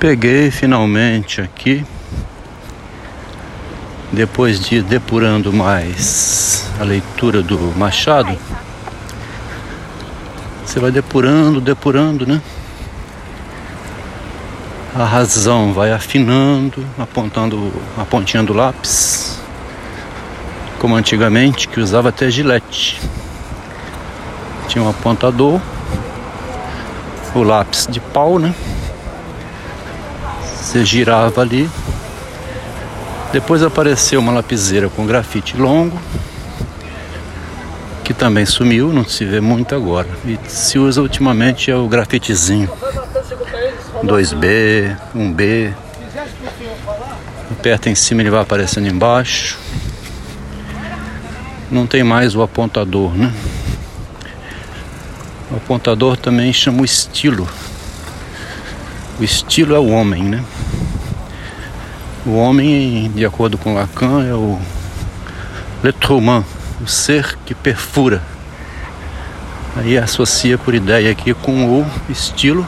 Peguei finalmente aqui, depois de depurando mais a leitura do Machado. Você vai depurando, depurando, né? A razão vai afinando, apontando a pontinha do lápis, como antigamente, que usava até gilete. Tinha um apontador, o lápis de pau, né? Você girava ali. Depois apareceu uma lapiseira com grafite longo, que também sumiu, não se vê muito agora. E se usa ultimamente é o grafitezinho. 2B, 1B. Aperta em cima ele vai aparecendo embaixo. Não tem mais o apontador, né? O apontador também chama o estilo. O estilo é o homem, né? O homem, de acordo com Lacan, é o l'être humain, o ser que perfura. Aí associa por ideia aqui com o estilo,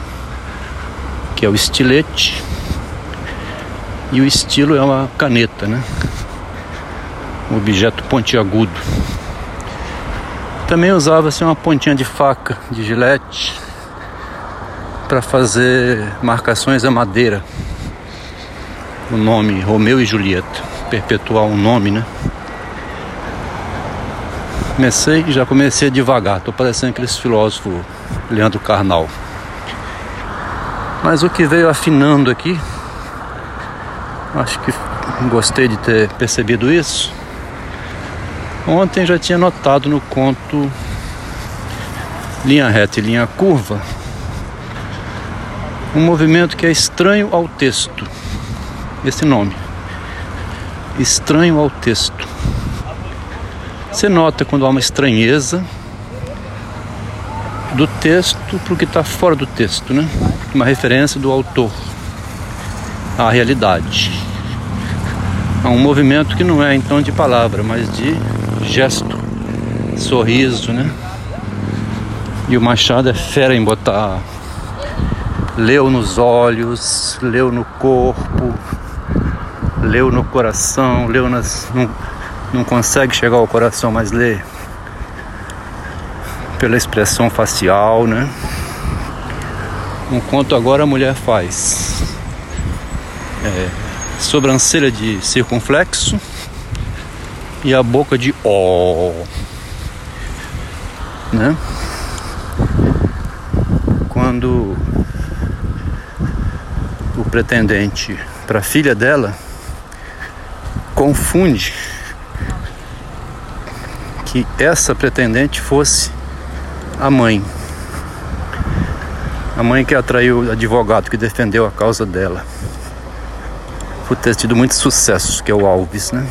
que é o estilete, e o estilo é uma caneta, né? Um objeto pontiagudo. Também usava-se uma pontinha de faca, de gilete, para fazer marcações a madeira. O nome Romeu e Julieta, perpetuar um nome, né? Comecei, já comecei devagar, tô parecendo aqueles filósofos Leandro Carnal. Mas o que veio afinando aqui, acho que gostei de ter percebido isso Ontem já tinha notado no conto linha reta e linha curva um movimento que é estranho ao texto. Esse nome. Estranho ao texto. Você nota quando há uma estranheza do texto para o que está fora do texto, né? Uma referência do autor à realidade. Há um movimento que não é então de palavra, mas de gesto, sorriso, né? E o Machado é fera em botar leu nos olhos, leu no corpo, leu no coração, leu nas. Não, não consegue chegar ao coração, mas lê pela expressão facial, né? Um conto agora a mulher faz. É, sobrancelha de circunflexo e a boca de ó, né? Quando o pretendente para a filha dela confunde que essa pretendente fosse a mãe. A mãe que atraiu o advogado que defendeu a causa dela. Por ter tido muito sucesso, que é o Alves, né?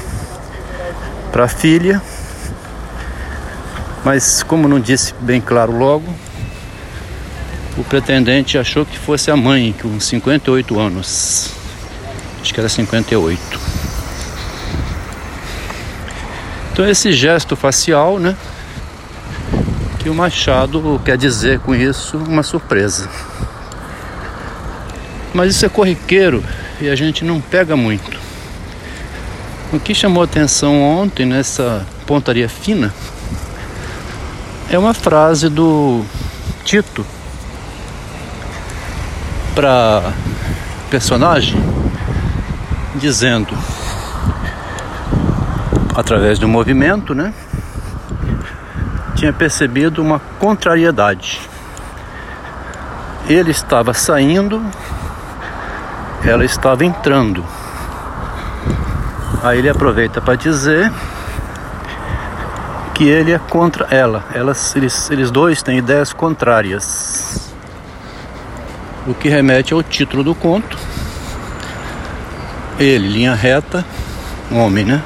para a filha, mas como não disse bem claro logo, o pretendente achou que fosse a mãe, com 58 anos. Acho que era 58. Então esse gesto facial, né? Que o Machado quer dizer com isso uma surpresa. Mas isso é corriqueiro e a gente não pega muito. O que chamou atenção ontem nessa pontaria fina é uma frase do Tito para personagem dizendo através do movimento, né? Tinha percebido uma contrariedade. Ele estava saindo, ela estava entrando. Aí ele aproveita para dizer que ele é contra ela. Elas, eles, eles dois têm ideias contrárias. O que remete ao título do conto. Ele, linha reta, homem, né?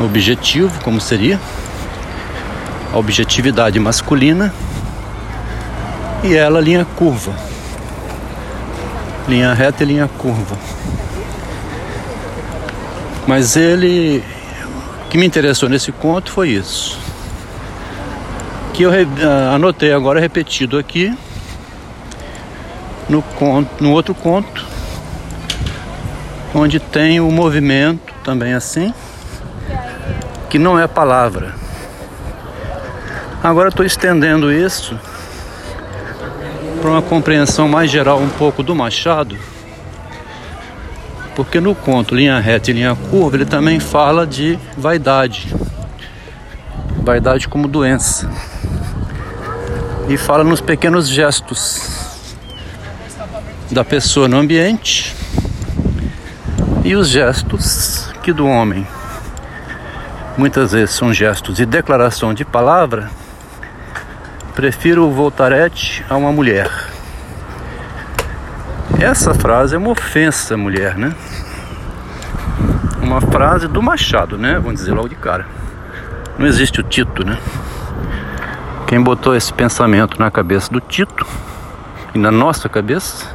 Objetivo, como seria? A objetividade masculina. E ela, linha curva. Linha reta e linha curva. Mas ele. O que me interessou nesse conto foi isso. Que eu ah, anotei agora repetido aqui no, conto, no outro conto, onde tem o movimento também assim, que não é palavra. Agora estou estendendo isso para uma compreensão mais geral um pouco do Machado, porque no conto Linha Reta e Linha Curva ele também fala de vaidade, vaidade como doença, e fala nos pequenos gestos da pessoa no ambiente e os gestos que do homem muitas vezes são gestos de declaração de palavra Prefiro o Voltarete a uma mulher. Essa frase é uma ofensa à mulher, né? Uma frase do Machado, né? Vamos dizer logo de cara. Não existe o Tito, né? Quem botou esse pensamento na cabeça do Tito e na nossa cabeça,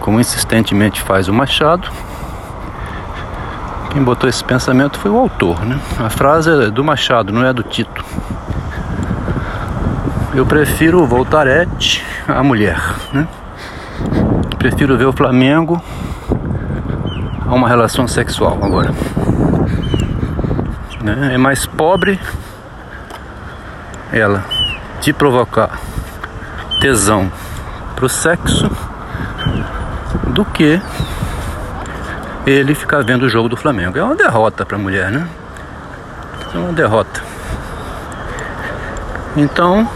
como insistentemente faz o Machado, quem botou esse pensamento foi o autor, né? A frase é do Machado, não é do Tito. Eu prefiro o Voltarete à mulher, né? Prefiro ver o Flamengo a uma relação sexual agora. Né? É mais pobre ela de provocar tesão pro sexo do que ele ficar vendo o jogo do Flamengo. É uma derrota para a mulher, né? É uma derrota. Então,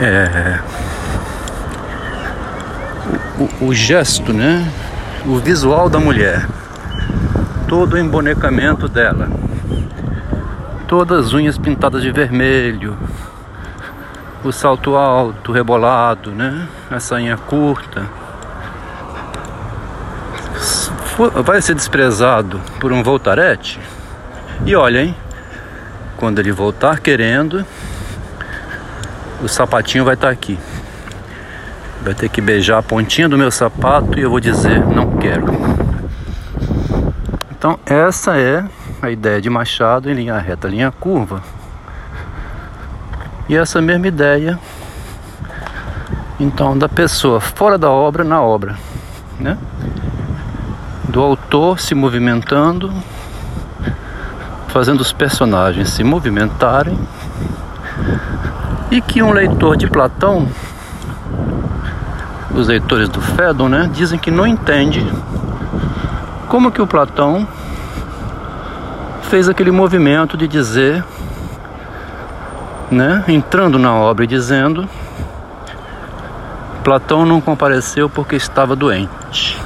é, o, o, gesto, né? O visual da mulher, todo o embonecamento dela, todas as unhas pintadas de vermelho, o salto alto, rebolado, né? A sainha curta. Vai ser desprezado por um voltarete? E olha, hein? Quando ele voltar querendo, o sapatinho vai estar tá aqui. Vai ter que beijar a pontinha do meu sapato e eu vou dizer não quero. Então essa é a ideia de Machado em linha reta, linha curva. E essa mesma ideia então da pessoa fora da obra na obra, né? Do autor se movimentando, fazendo os personagens se movimentarem e que um leitor de Platão, os leitores do Fédon, né, dizem que não entende como que o Platão fez aquele movimento de dizer, né, entrando na obra e dizendo, Platão não compareceu porque estava doente.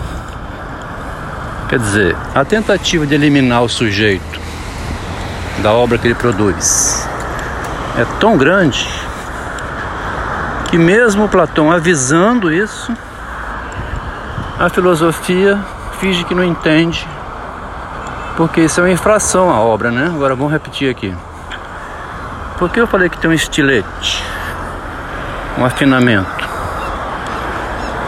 Quer dizer, a tentativa de eliminar o sujeito da obra que ele produz é tão grande que mesmo Platão avisando isso, a filosofia finge que não entende, porque isso é uma infração à obra, né? Agora vamos repetir aqui. Por que eu falei que tem um estilete, um afinamento?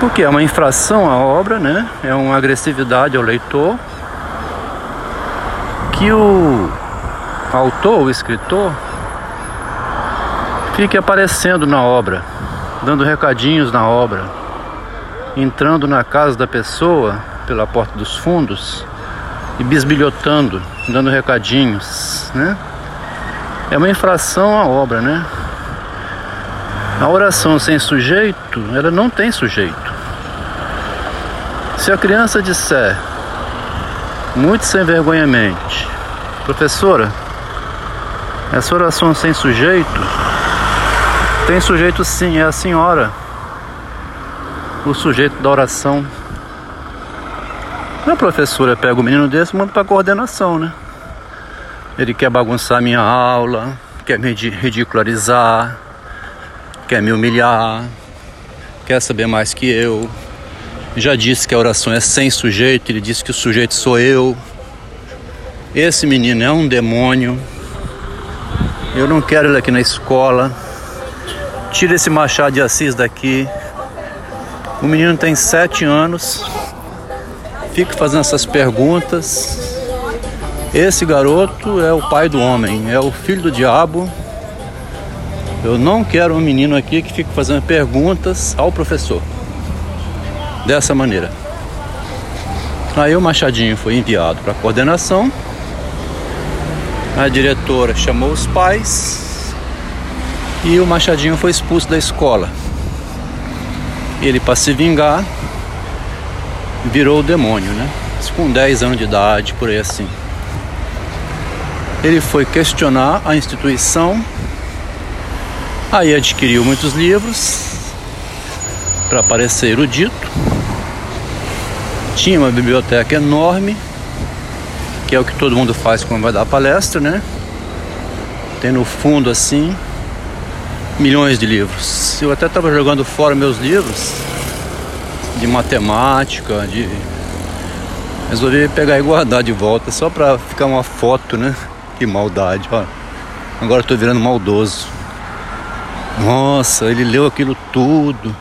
Porque é uma infração à obra, né? É uma agressividade ao leitor que o autor, o escritor, fique aparecendo na obra dando recadinhos na obra, entrando na casa da pessoa pela porta dos fundos e bisbilhotando, dando recadinhos, né? É uma infração à obra, né? A oração sem sujeito, ela não tem sujeito. Se a criança disser, muito sem vergonhamente, professora, essa oração sem sujeito tem sujeito sim, é a senhora. O sujeito da oração. A professora pega o menino desse e manda para coordenação, né? Ele quer bagunçar minha aula, quer me ridicularizar, quer me humilhar, quer saber mais que eu. Já disse que a oração é sem sujeito, ele disse que o sujeito sou eu. Esse menino é um demônio. Eu não quero ele aqui na escola. Tira esse Machado de Assis daqui. O menino tem sete anos. Fica fazendo essas perguntas. Esse garoto é o pai do homem, é o filho do diabo. Eu não quero um menino aqui que fique fazendo perguntas ao professor. Dessa maneira. Aí o Machadinho foi enviado para a coordenação. A diretora chamou os pais e o Machadinho foi expulso da escola. Ele, para se vingar, virou o demônio, né? Com 10 anos de idade, por aí assim. Ele foi questionar a instituição, aí adquiriu muitos livros para parecer erudito. Tinha uma biblioteca enorme, que é o que todo mundo faz quando vai dar palestra, né? Tem no fundo assim milhões de livros. Eu até estava jogando fora meus livros de matemática, de resolvi pegar e guardar de volta só para ficar uma foto, né? Que maldade, ó. Agora tô virando maldoso. Nossa, ele leu aquilo tudo.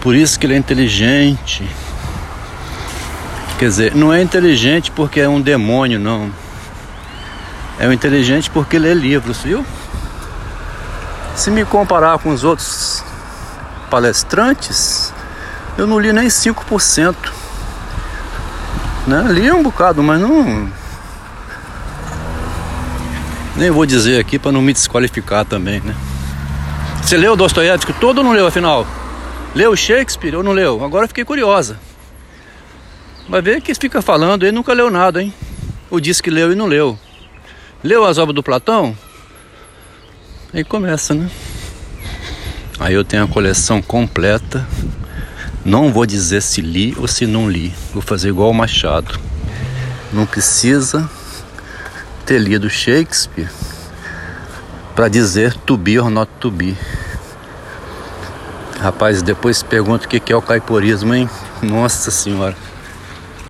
Por isso que ele é inteligente. Quer dizer, não é inteligente porque é um demônio, não. É um inteligente porque lê livros, viu? Se me comparar com os outros palestrantes, eu não li nem 5%. Né? Li um bocado, mas não. Nem vou dizer aqui para não me desqualificar também, né? Você leu Dostoiévski todo ou não leu afinal? Leu Shakespeare ou não leu? Agora fiquei curiosa. Vai ver que fica falando, ele nunca leu nada, hein? Ou disse que leu e não leu. Leu as obras do Platão? Aí começa, né? Aí eu tenho a coleção completa. Não vou dizer se li ou se não li. Vou fazer igual o Machado. Não precisa ter lido Shakespeare para dizer to be or not to be. Rapaz, depois pergunta o que é o caiporismo, hein? Nossa Senhora.